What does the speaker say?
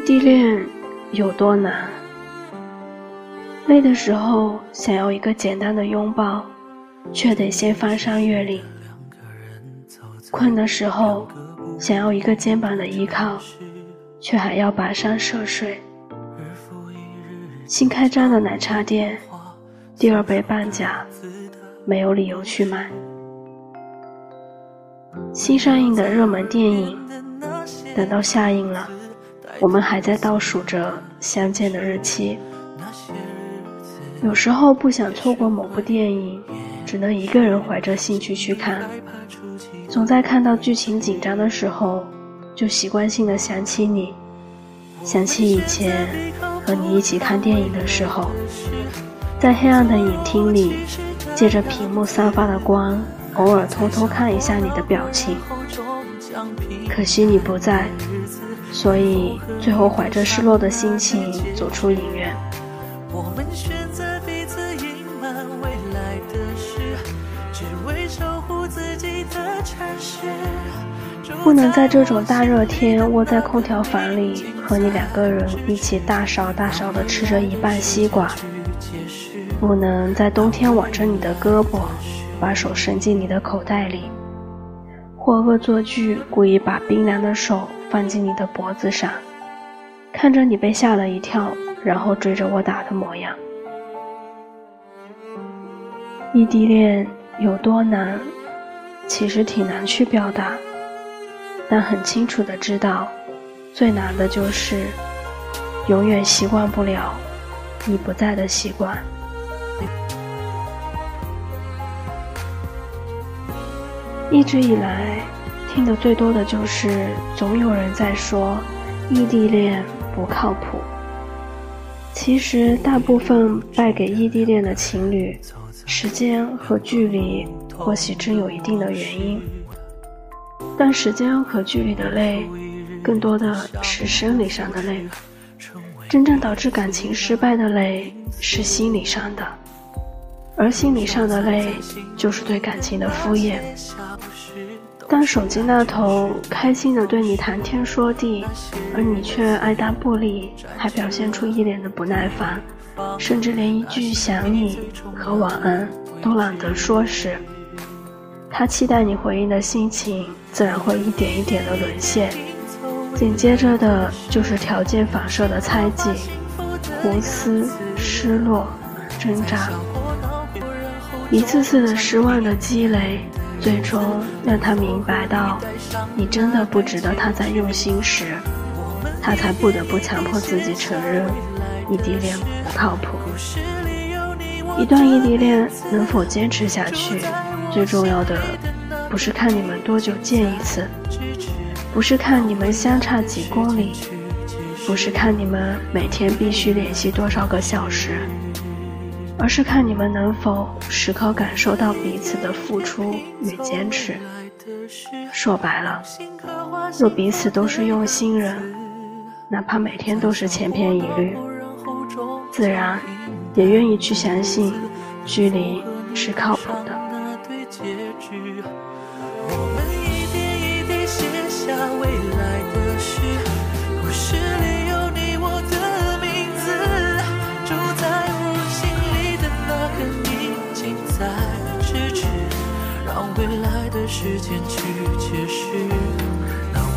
异地恋有多难？累的时候想要一个简单的拥抱，却得先翻山越岭；困的时候想要一个肩膀的依靠，却还要跋山涉水。新开张的奶茶店，第二杯半价，没有理由去买。新上映的热门电影，等到下映了，我们还在倒数着相见的日期。有时候不想错过某部电影，只能一个人怀着兴趣去看。总在看到剧情紧张的时候，就习惯性的想起你，想起以前和你一起看电影的时候，在黑暗的影厅里，借着屏幕散发的光。偶尔偷偷看一下你的表情，可惜你不在，所以最后怀着失落的心情走出影院。不能在这种大热天窝在空调房里和你两个人一起大勺大勺的吃着一半西瓜，不能在冬天挽着你的胳膊。把手伸进你的口袋里，或恶作剧故意把冰凉的手放进你的脖子上，看着你被吓了一跳，然后追着我打的模样。异地恋有多难？其实挺难去表达，但很清楚的知道，最难的就是永远习惯不了你不在的习惯。一直以来，听得最多的就是总有人在说异地恋不靠谱。其实，大部分败给异地恋的情侣，时间和距离或许真有一定的原因，但时间和距离的累，更多的是生理上的累。真正导致感情失败的累，是心理上的。而心理上的累，就是对感情的敷衍。当手机那头开心的对你谈天说地，而你却爱答不理，还表现出一脸的不耐烦，甚至连一句想你和晚安都懒得说时，他期待你回应的心情自然会一点一点的沦陷。紧接着的就是条件反射的猜忌、胡思、失落、挣扎。一次次的失望的积累，最终让他明白到，你真的不值得他在用心时，他才不得不强迫自己承认，异地恋不靠谱。一段异地恋能否坚持下去，最重要的不是看你们多久见一次，不是看你们相差几公里，不是看你们每天必须联系多少个小时。而是看你们能否时刻感受到彼此的付出与坚持。说白了，若彼此都是用心人，哪怕每天都是千篇一律，自然也愿意去相信距离是靠谱的。我们一点一点写下未来的时间去解释。